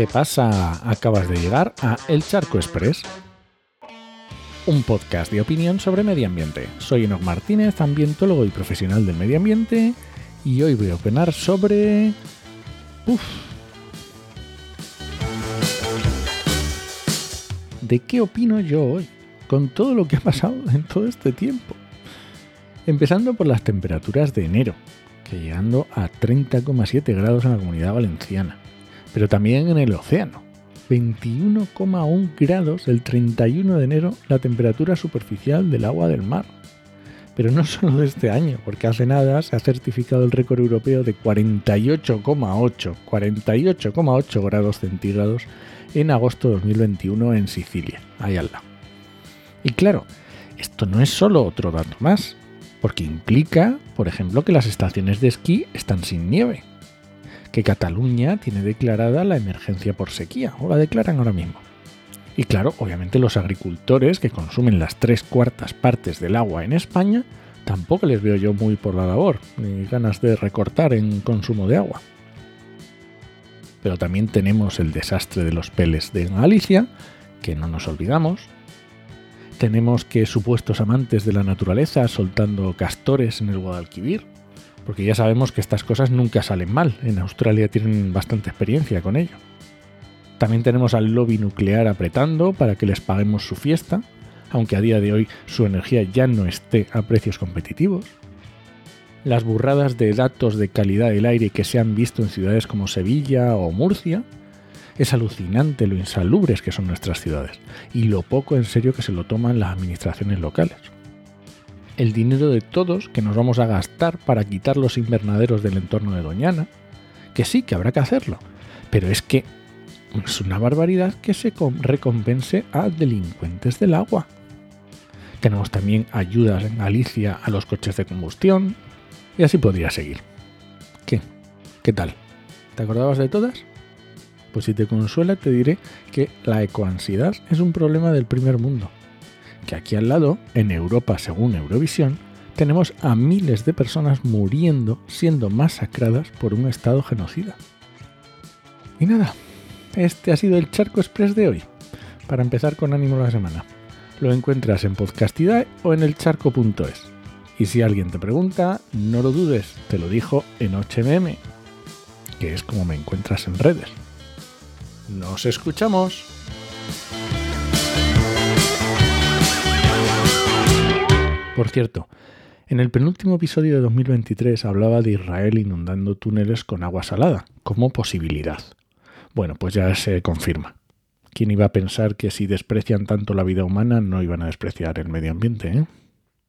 ¿Qué pasa? Acabas de llegar a El Charco Express, un podcast de opinión sobre medio ambiente. Soy Enoch Martínez, ambientólogo y profesional del medio ambiente, y hoy voy a opinar sobre... Uf. ¿De qué opino yo hoy? Con todo lo que ha pasado en todo este tiempo. Empezando por las temperaturas de enero, que llegando a 30,7 grados en la comunidad valenciana pero también en el océano. 21,1 grados el 31 de enero la temperatura superficial del agua del mar. Pero no solo de este año, porque hace nada se ha certificado el récord europeo de 48,8 48,8 grados centígrados en agosto de 2021 en Sicilia, ahí al lado. Y claro, esto no es solo otro dato más, porque implica, por ejemplo, que las estaciones de esquí están sin nieve que Cataluña tiene declarada la emergencia por sequía, o la declaran ahora mismo. Y claro, obviamente los agricultores que consumen las tres cuartas partes del agua en España, tampoco les veo yo muy por la labor, ni ganas de recortar en consumo de agua. Pero también tenemos el desastre de los peles de Galicia, que no nos olvidamos. Tenemos que supuestos amantes de la naturaleza soltando castores en el Guadalquivir, porque ya sabemos que estas cosas nunca salen mal. En Australia tienen bastante experiencia con ello. También tenemos al lobby nuclear apretando para que les paguemos su fiesta, aunque a día de hoy su energía ya no esté a precios competitivos. Las burradas de datos de calidad del aire que se han visto en ciudades como Sevilla o Murcia. Es alucinante lo insalubres que son nuestras ciudades y lo poco en serio que se lo toman las administraciones locales el dinero de todos que nos vamos a gastar para quitar los invernaderos del entorno de Doñana, que sí, que habrá que hacerlo, pero es que es una barbaridad que se recompense a delincuentes del agua. Tenemos también ayudas en Galicia a los coches de combustión y así podría seguir. ¿Qué? ¿Qué tal? ¿Te acordabas de todas? Pues si te consuela te diré que la ecoansiedad es un problema del primer mundo que aquí al lado, en Europa según Eurovisión, tenemos a miles de personas muriendo siendo masacradas por un Estado genocida. Y nada, este ha sido el Charco Express de hoy. Para empezar con ánimo la semana. Lo encuentras en Podcastidad o en elcharco.es. Y si alguien te pregunta, no lo dudes, te lo dijo en HMM, que es como me encuentras en redes. Nos escuchamos. Por cierto, en el penúltimo episodio de 2023 hablaba de Israel inundando túneles con agua salada, como posibilidad. Bueno, pues ya se confirma. ¿Quién iba a pensar que si desprecian tanto la vida humana no iban a despreciar el medio ambiente? Eh?